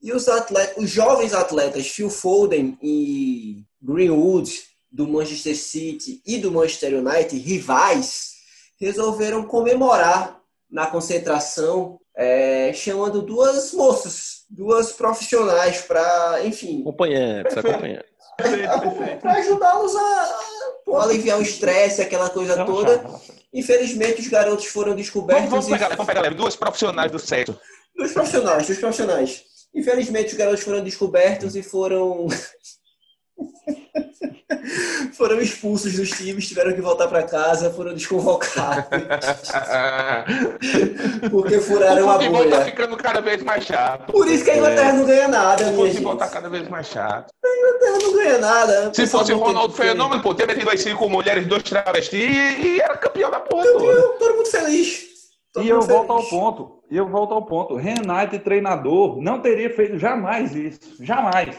E: E os atletas, os jovens atletas Phil Foden e Greenwood do Manchester City e do Manchester United, rivais, resolveram comemorar na concentração, é, chamando duas moças, duas profissionais para, enfim,
G: Acompanhantes, acompanhantes.
E: Para ajudá-los a, pô, aliviar o estresse, aquela coisa
F: Relaxa,
E: toda.
F: relaxa.
E: Infelizmente, os garotos foram
H: Vamos,
E: descobertos
H: vamos
E: e
H: pegar, vamos pegar leve. Duas profissionais do sexo.
E: dos profissionais, dos profissionais. Infelizmente, os garotos foram descobertos e foram. foram expulsos dos times, tiveram que voltar para casa, foram desconvocados. porque furaram
H: o
E: a
H: futebol tá
E: bolha.
H: ficando cada vez mais chato.
E: Por isso que a Inglaterra não ganha nada,
H: O futebol
E: gente.
H: tá cada vez mais chato.
E: A Inglaterra não ganha nada. O
H: Se fosse o Ronaldo Fenômeno, pô, ter metido as cinco mulheres, dois travestis e, e era campeão da porra toda.
E: Campeão, todo mundo feliz. Todo
F: E eu
E: mundo
F: volto ao
E: feliz.
F: ponto. E eu volto ao ponto. Renato, treinador, não teria feito jamais isso. Jamais.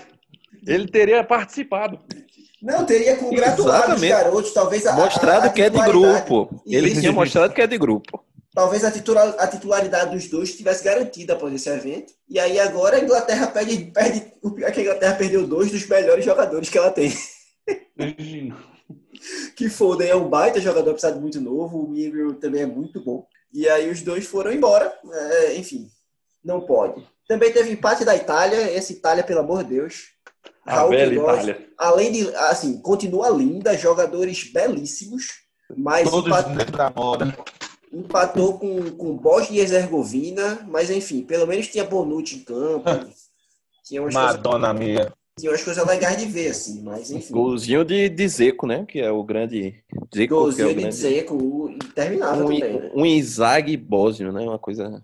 F: Ele teria participado.
E: Não, teria congratulado os garotos, talvez a,
G: Mostrado
E: a, a
G: que é de grupo. Ele
E: Isso.
G: tinha mostrado que é de grupo.
E: Talvez a, titular, a titularidade dos dois tivesse garantida após esse evento. E aí agora a Inglaterra perde, perde. O pior é que a Inglaterra perdeu dois dos melhores jogadores que ela tem. Que Foden é um baita jogador, apesar de muito novo. O Miguel também é muito bom. E aí os dois foram embora. É, enfim, não pode. Também teve empate da Itália. Essa Itália, pelo amor de Deus. Raul Queiroz. Além de, assim, continua linda, jogadores belíssimos. Mas
H: Todos
E: empa-
H: dentro da moda.
E: empatou com, com Bosnia e Herzegovina. Mas enfim, pelo menos tinha Bonucci em campo. Tinha umas, coisas,
H: Madonna minha.
E: tinha umas coisas legais de ver, assim. Mas enfim.
G: Golzinho de, de Zeco, né? Que é o grande. Zeco, que é
E: Golzinho
G: o
E: de
G: grande.
E: Zeco, interminável
G: Um,
E: também, né?
G: um Inzaghi bósnio, né? Uma coisa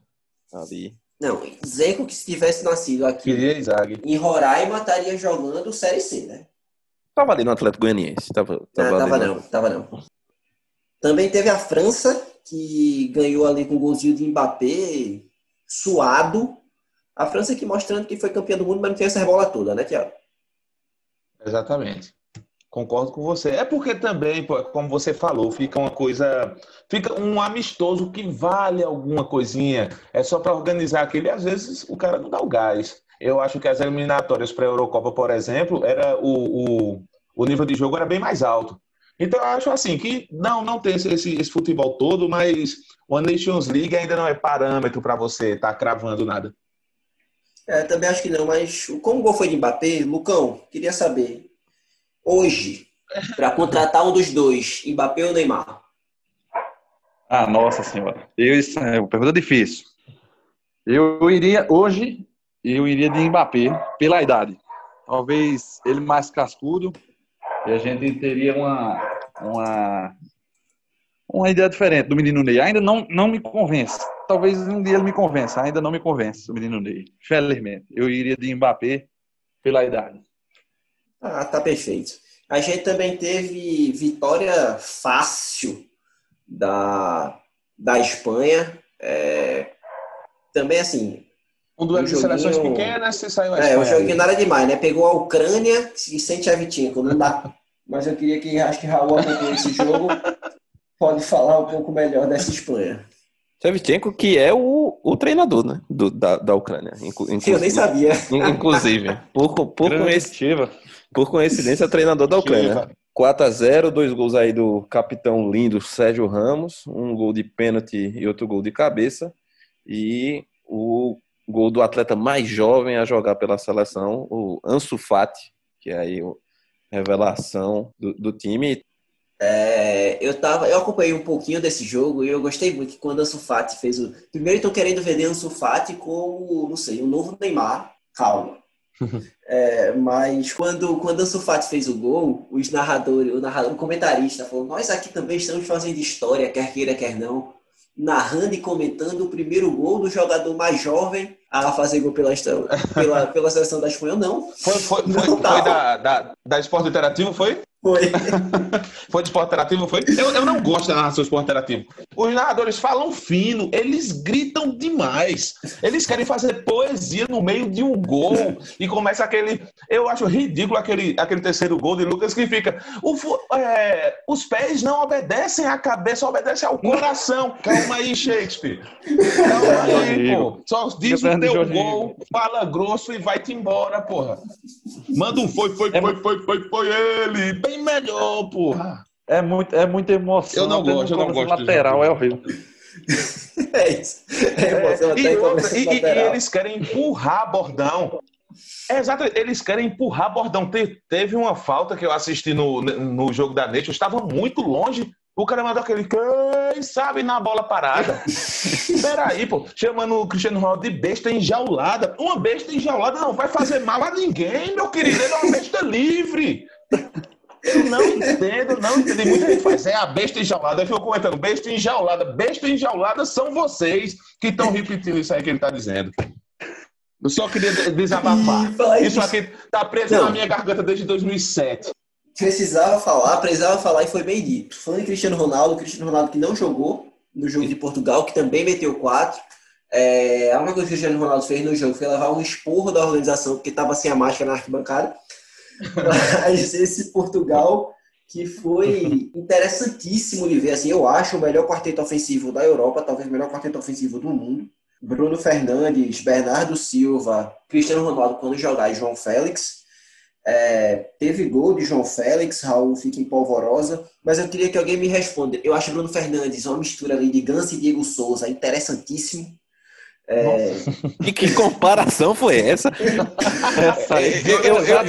G: ali.
E: Não, Zeco que se tivesse nascido aqui em Roraima estaria jogando Série C, né?
G: Tava ali no Atlético Goianiense. Tava, tava,
E: Não,
G: ali
E: tava
G: no-
E: não, tava não. Também teve a França, que ganhou ali com o golzinho de Mbappé, suado. A França que mostrando que foi campeã do mundo, mas não tem essa bola toda, né, Tiago?
H: Exatamente. Concordo com você. É porque também, como você falou, fica uma coisa. Fica um amistoso que vale alguma coisinha. É só para organizar aquele. Às vezes o cara não dá o gás. Eu acho que as eliminatórias para a Eurocopa, por exemplo, era o, o, o nível de jogo era bem mais alto. Então eu acho assim que não, não tem esse, esse, futebol todo, mas o Nations League ainda não é parâmetro para você estar cravando nada.
E: É, também acho que não, mas como o gol foi de Mbappé, Lucão, queria saber, hoje, para contratar um dos dois, Mbappé ou Neymar?
F: Ah, nossa senhora. Eu, isso é uma pergunta difícil. Eu iria, hoje, eu iria de Mbappé, pela idade. Talvez ele mais cascudo, e a gente teria uma, uma, uma ideia diferente do menino Ney. Ainda não, não me convence. Talvez um dia ele me convença. Ainda não me convence, o menino Ney. Felizmente. Eu iria de Mbappé pela idade.
E: Ah, tá perfeito. A gente também teve vitória fácil da, da Espanha. É, também assim,
H: Um duelo
E: Um
H: de seleções
E: joguinho-
H: pequenas, você saiu a
E: é, o joguinho nada demais, né? Pegou a Ucrânia e sem Shevchenko, não dá. Mas eu queria que, acho que Raul acompanhou esse jogo, pode falar um pouco melhor dessa Espanha.
G: Shevchenko, que é o, o treinador, né? Do, da, da Ucrânia. Inclu-
E: Eu nem
G: inclusive-
E: sabia.
G: in- Inclusive, por, co- por,
F: Grande.
G: Por coincidência, treinador da Ucrânia. 4x0, dois gols aí do capitão lindo Sérgio Ramos, um gol de pênalti e outro gol de cabeça. E o gol do atleta mais jovem a jogar pela seleção, o Ansu Fati, que é aí o revelação do, do time.
E: É, eu, tava, eu acompanhei um pouquinho desse jogo e eu gostei muito quando Ansu Fati fez o... Primeiro estão querendo vender Ansu Fati como, não sei, um novo Neymar. Calma. É, mas quando, quando Ansu Fati fez o gol, os narradores, o, narrador, o comentarista falou, nós aqui também estamos fazendo história, quer queira, quer não, narrando e comentando o primeiro gol do jogador mais jovem a fazer gol pela, pela, pela seleção da Espanha. Não,
H: Foi, foi, foi,
E: Não
H: foi
E: tava.
H: da, da, da Esporte Interativo, foi?
E: Foi.
H: Foi do Esporte Interativo, foi? Eu, eu não gosto da narração do Esporte Interativo. Os narradores falam fino, eles gritam demais. Eles querem fazer poesia no meio de um gol e começa aquele. Eu acho ridículo aquele, aquele terceiro gol de Lucas que fica. O, é, os pés não obedecem à cabeça, obedecem ao coração. Calma aí, Shakespeare. Calma aí, pô. Só diz o teu gol, fala grosso e vai-te embora, porra. Manda um foi, foi,
F: É
H: foi, foi, foi, foi ele. Bem melhor, porra.
F: É, muito, é muita emoção.
H: Eu não
F: Até
H: gosto, eu não gosto
F: lateral, é horrível.
E: É isso. É emoção até
H: E, outra, e- e- eles querem empurrar bordão. É, exato, eles querem empurrar bordão. Te- teve uma falta que eu assisti no, no jogo da Nation, estava muito longe. O cara mandou aquele quem sabe na bola parada. Peraí, pô, chamando o Cristiano Ronaldo de besta enjaulada. Uma besta enjaulada não vai fazer mal a ninguém, meu querido. Ele é uma besta livre. Eu não entendo, não entendi. Muita gente faz, é a besta enjaulada. Eu fico comentando, besta enjaulada. Besta enjaulada são vocês que estão repetindo isso aí que ele está dizendo. Eu só queria desabafar. Isso aqui tá preso não. na minha garganta desde 2007.
E: Precisava falar, precisava falar e foi bem dito. Falando em Cristiano Ronaldo, Cristiano Ronaldo que não jogou no jogo de Portugal, que também meteu quatro. É, a única coisa que o Cristiano Ronaldo fez no jogo foi levar um esporro da organização, porque estava sem a máscara na arquibancada. Mas esse Portugal que foi interessantíssimo de ver. Assim, eu acho o melhor quarteto ofensivo da Europa, talvez o melhor quarteto ofensivo do mundo. Bruno Fernandes, Bernardo Silva, Cristiano Ronaldo quando jogar e João Félix. É, teve gol de João Félix, Raul fica em polvorosa, mas eu queria que alguém me responda. Eu acho Bruno Fernandes uma mistura ali de Gans e Diego Souza, interessantíssimo.
G: É... E que comparação foi essa? essa eu, eu, eu,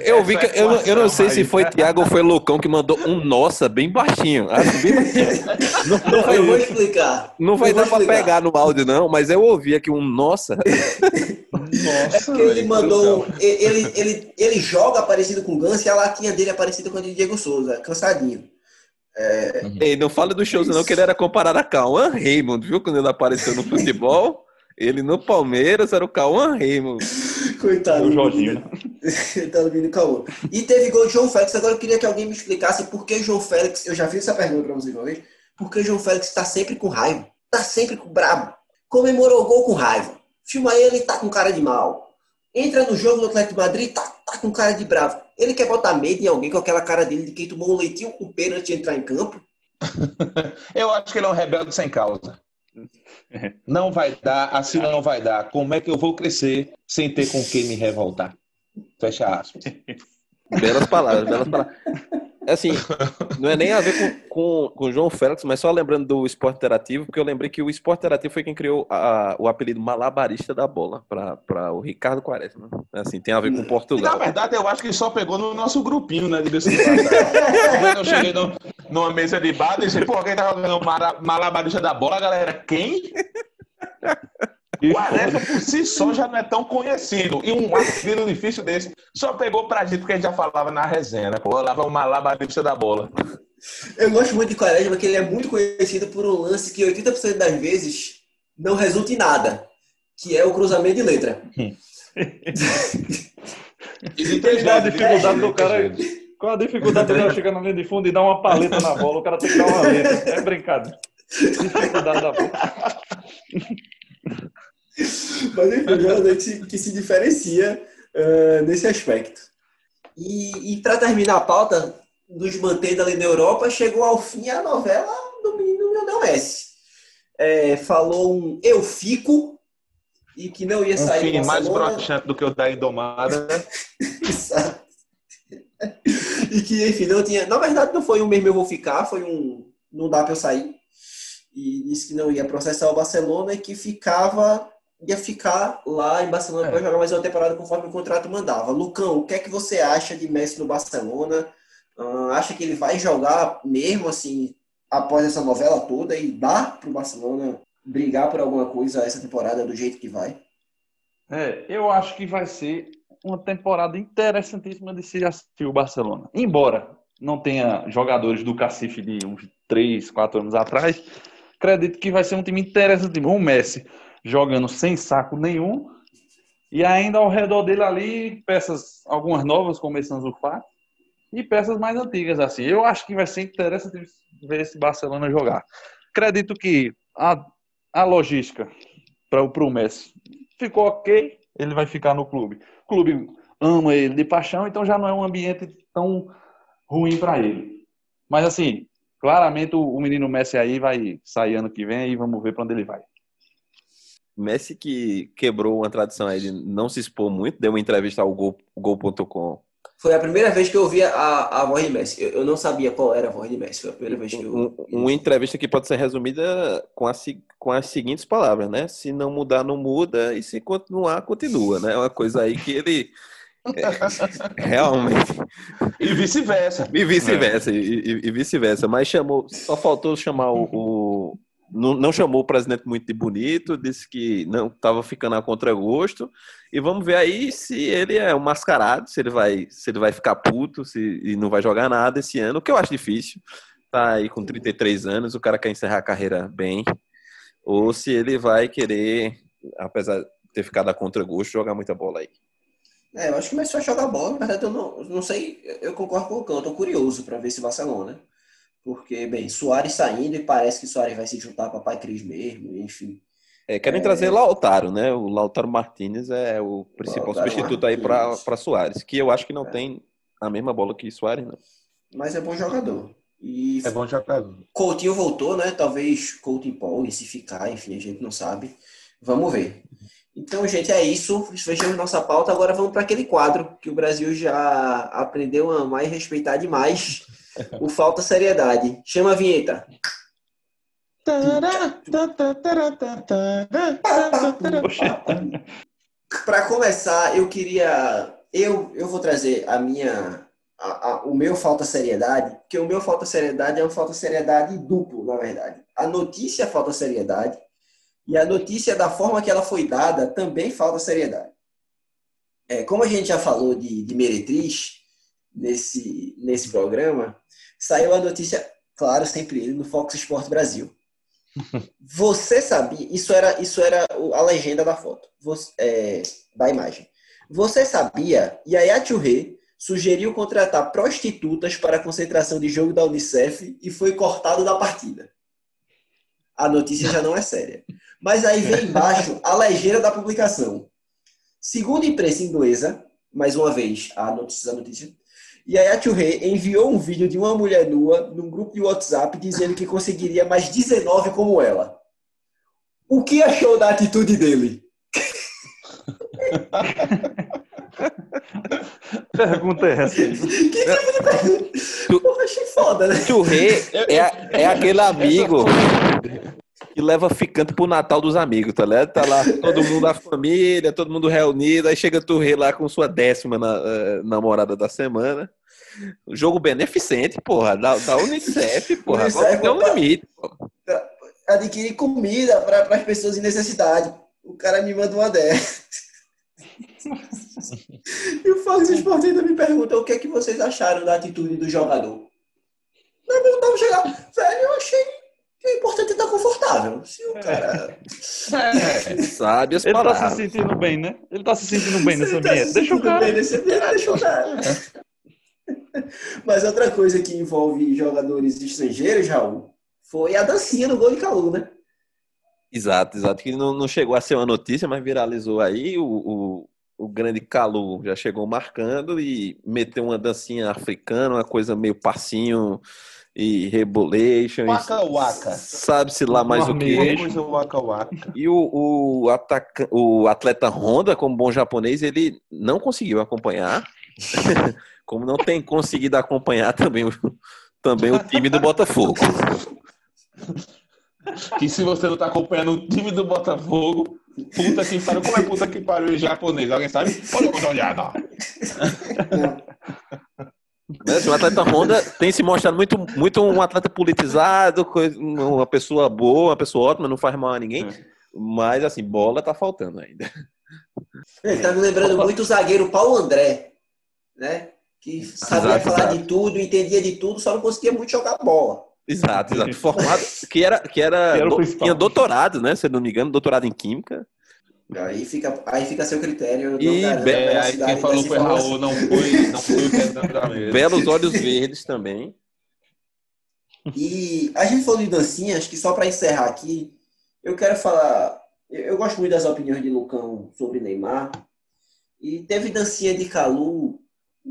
G: eu, vi que eu, eu não sei se foi Thiago ou foi Lucão que mandou um nossa bem baixinho. Bem baixinho.
E: Não, não vai, eu vou explicar.
G: Não vai dar para pegar no áudio, não, mas eu ouvi aqui um nossa.
E: Nossa, é porque ele mandou. Ele, ele, ele joga parecido com o Gans e a latinha dele é parecida com a de Diego Souza, cansadinho.
G: É... Ei, não fala do shows, não, que ele era comparado a Cauã Raymond, viu? Quando ele apareceu no futebol. Ele no Palmeiras era o Cauã Raymond.
E: Coitado.
F: O Jorginho.
E: Ele tá vindo Cauã. E teve gol de João Félix. Agora eu queria que alguém me explicasse por que João Félix. Eu já fiz essa pergunta pra vocês uma vez. Por que João Félix tá sempre com raiva? Tá sempre com brabo. Comemorou o gol com raiva. Filma ele tá com cara de mal. Entra no jogo do Atlético de Madrid, tá, tá com cara de bravo. Ele quer botar medo em alguém com aquela cara dele de quem tomou um leitinho com pena antes de entrar em campo?
H: eu acho que ele é um rebelde sem causa. Não vai dar, assim não vai dar. Como é que eu vou crescer sem ter com quem me revoltar? Fecha aspas.
G: Belas palavras, belas palavras. É assim, não é nem a ver com, com, com o João Félix, mas só lembrando do esporte interativo, porque eu lembrei que o esporte interativo foi quem criou a, o apelido malabarista da bola para o Ricardo Quaresma. Assim, tem a ver com Portugal.
H: E, na verdade, eu acho que só pegou no nosso grupinho, né? De Quando eu cheguei no, numa mesa de bar e disse, pô, quem tá jogando malabarista da bola, galera? Quem? O Arefa por si só já não é tão conhecido. E um apelido difícil desse só pegou pra gente porque a gente já falava na resenha, né? Pô, lá vai o malabarista da bola.
E: Eu gosto muito de Quaresma, porque ele é muito conhecido por um lance que 80% das vezes não resulta em nada, que é o cruzamento de letra.
F: e tem a dificuldade do cara. Qual a dificuldade do cara chegar na linha de fundo e dar uma paleta na bola? O cara tem que dar uma letra. É brincadeira. Dificuldade da bola.
E: Mas enfim, um jogador que se, que se diferencia uh, nesse aspecto. E, e para terminar a pauta dos mantendo ali na Europa, chegou ao fim a novela do menino Lionel Messi. É, falou um eu fico e que não ia sair.
H: Um fim mais broxante do que o da Indomada.
E: Exato. e que, enfim, não tinha. Na verdade, não foi um mesmo eu vou ficar, foi um não dá para eu sair. E disse que não ia processar o Barcelona e que ficava ia ficar lá em Barcelona é. para jogar mais uma temporada conforme o contrato mandava. Lucão, o que é que você acha de Messi no Barcelona? Uh, acha que ele vai jogar mesmo assim após essa novela toda e dá para o Barcelona brigar por alguma coisa essa temporada do jeito que vai?
F: É, eu acho que vai ser uma temporada interessantíssima de se assistir o Barcelona. Embora não tenha jogadores do Cacife de uns 3, 4 anos atrás, acredito que vai ser um time interessante. O Messi jogando sem saco nenhum. E ainda ao redor dele ali, peças, algumas novas, começando o Fati, e peças mais antigas, assim. Eu acho que vai ser interessante ver esse Barcelona jogar. Acredito que a, a logística para o Messi ficou ok, ele vai ficar no clube. O clube ama ele de paixão, então já não é um ambiente tão ruim para ele. Mas assim, claramente o menino Messi aí vai sair ano que vem e vamos ver para onde ele vai.
G: Messi que quebrou uma tradição aí de não se expor muito, deu uma entrevista ao Gol.com. Gol
E: foi a primeira vez que eu ouvi a, a voz de Messi. Eu, eu, não sabia qual era a voz de Messi. Foi a primeira vez que eu.
G: Um, uma entrevista que pode ser resumida com, a, com as seguintes palavras, né? Se não mudar, não muda, e se continuar, continua, né? É uma coisa aí que ele, Realmente.
H: E vice-versa.
G: E vice-versa, e, e- e vice-versa. Mas chamou, só faltou chamar o. o- não, não chamou o presidente muito de bonito, disse que não estava ficando a contragosto. E vamos ver aí se ele é um mascarado, se ele vai, se ele vai ficar puto se, e não vai jogar nada esse ano, o que eu acho difícil. Tá aí com 33 anos, o cara quer encerrar a carreira bem. Ou se ele vai querer, apesar de ter ficado a contragosto, jogar muita bola aí.
E: É, eu acho que começou a jogar bola, na verdade eu não, não sei, eu concordo com o Cão, eu tô curioso para ver esse Barcelona. Porque, bem, Soares saindo e parece que Soares vai se juntar para Pai Cris mesmo, enfim.
G: É, querem trazer Lautaro, né? O Lautaro Martinez é o principal
E: Lautaro
G: substituto aí para Soares, que eu acho que não tem a mesma bola que Soares, não.
E: Mas é bom jogador. E
H: É bom jogador.
E: Coutinho voltou, né? Talvez Coutinho empolgue se ficar, enfim, a gente não sabe. Vamos ver. Então, gente, é isso. Fechamos nossa pauta. Agora vamos para aquele quadro que o Brasil já aprendeu a amar e respeitar demais. O Falta Seriedade. Chama a vinheta. Para começar, eu queria. Eu, eu vou trazer a minha. a- a- o meu falta seriedade, porque o meu falta seriedade é um falta seriedade duplo, na verdade. A notícia falta seriedade e a notícia da forma que ela foi dada também falta seriedade. É, como a gente já falou de, de Meretriz nesse, nesse programa, saiu a notícia, claro, sempre ele, no Fox Sport Brasil. Você sabia? Isso era, isso era a legenda da foto, Você- é, da imagem. Você sabia? E a Yachurê sugeriu contratar prostitutas para a concentração de jogo da Unicef e foi cortado da partida. A notícia já não é séria. Mas aí vem embaixo a legenda da publicação. Segundo a imprensa inglesa, mais uma vez, a notícia da notícia, Yaya Touré enviou um vídeo de uma mulher nua num grupo de WhatsApp dizendo que conseguiria mais 19 como ela. O que achou da atitude dele?
F: Pergunta é essa.
E: Que tipo de pergunta? Porra, achei foda, né?
G: Churré é, a- é aquele amigo que leva ficante pro Natal dos amigos, tá ligado? Tá lá todo mundo, a família, todo mundo reunido, aí chega Turré lá com sua décima na- eh, namorada da semana. O jogo beneficente, porra, da, da Unicef, porra.
E: Unicef,
G: Agora tem um limite. porra.
E: Adquirir comida para as pessoas em necessidade. O cara me manda uma dessa. e o Fox Sports ainda me pergunta o que é que vocês acharam da atitude do jogador. Não, não chegar. Velho, eu achei que o importante é estar confortável. Se o cara.
G: Sabe as
F: Ele tá se
G: palavras.
F: sentindo bem, né? Ele tá se sentindo bem nesse
E: tá se
F: ambiente. Deixa o cara.
E: bem nesse ambiente, deixa o cara. Mas outra coisa que envolve jogadores estrangeiros, Raul, foi a dancinha no gol de Calu, né?
G: Exato, exato. Que não, não chegou a ser uma notícia, mas viralizou aí. O, o, o grande Calu já chegou marcando e meteu uma dancinha africana, uma coisa meio passinho e rebolation.
H: Waka waka.
G: Sabe-se lá mais o que.
H: Waka waka.
G: E o, o, ataca, o atleta Honda, como bom japonês, ele não conseguiu acompanhar. como não tem conseguido acompanhar também o, também o time do Botafogo.
H: Que se você não tá acompanhando o time do Botafogo, puta que pariu. Como é puta que pariu em japonês? Alguém sabe? Olha uma olhada.
G: Né? O atleta Honda tem se mostrado muito, muito um atleta politizado, uma pessoa boa, uma pessoa ótima, não faz mal a ninguém. Mas, assim, bola tá faltando ainda.
E: Ele tá me lembrando muito o zagueiro Paulo André, né? Que sabia
G: Exato,
E: falar
G: exato.
E: de tudo, entendia de tudo, só não conseguia muito jogar bola.
G: Exato, exato. Formado, que era, que era,
F: Que era o
G: do- tinha doutorado, né? Se eu não me engano, doutorado em Química.
E: Aí fica, aí fica a seu critério.
G: E
E: garanto
G: be-
H: É, aí quem falou foi. Raul, não foi, não foi o.
G: Belos olhos verdes também.
E: E a gente falou de dancinhas, que só para encerrar aqui, eu quero falar. Eu, eu gosto muito das opiniões de Lucão sobre Neymar. E teve dancinha de Calu.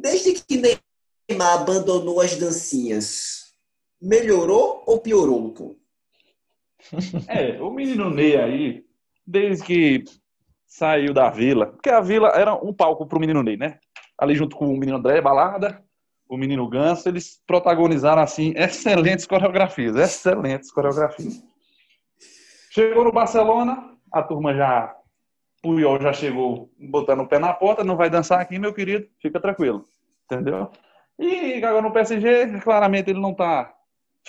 E: Desde que Neymar abandonou as dancinhas, melhorou ou piorou, Lucão?
F: É, o menino Ney aí, desde que saiu da vila, porque a vila era um palco pro menino Ney, né? Ali junto com o menino André Balada, o menino Ganso, eles protagonizaram assim excelentes coreografias, excelentes coreografias. Chegou no Barcelona, a turma já Puyol já chegou botando o pé na porta, não vai dançar aqui, meu querido, fica tranquilo. Entendeu? E agora no PSG, claramente ele não está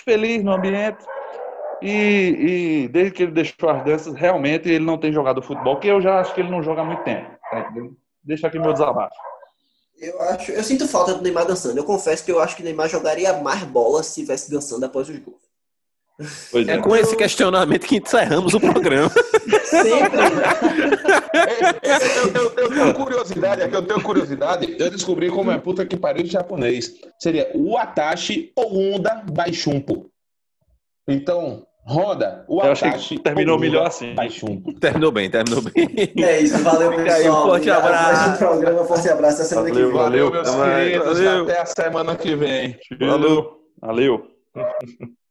F: feliz no ambiente. E, e, desde que ele deixou as danças, realmente ele não tem jogado futebol, que eu já acho que ele não joga há muito tempo. Tá Deixa aqui meu desabafo.
E: Eu acho, eu sinto falta do Neymar dançando. Eu confesso que eu acho que o Neymar jogaria mais bola se estivesse dançando após os gols.
G: É, é, com esse questionamento que encerramos o programa.
H: Sempre. eu, eu, eu, tenho curiosidade, aqui eu tenho curiosidade. Eu descobri como é puta que pariu de japonês. Seria o Atashi ou Onda Baixumpo. Então, roda o
F: eu Atashi. terminou melhor assim.
G: Baixumpo. Terminou bem, terminou bem.
E: É isso, valeu, pessoal. Aí,
G: um forte abraço.
E: programa, forte abraço. Até semana
H: valeu,
E: que vem.
H: Valeu, meus queridos. Valeu. Até a semana que vem.
F: Valeu. Valeu.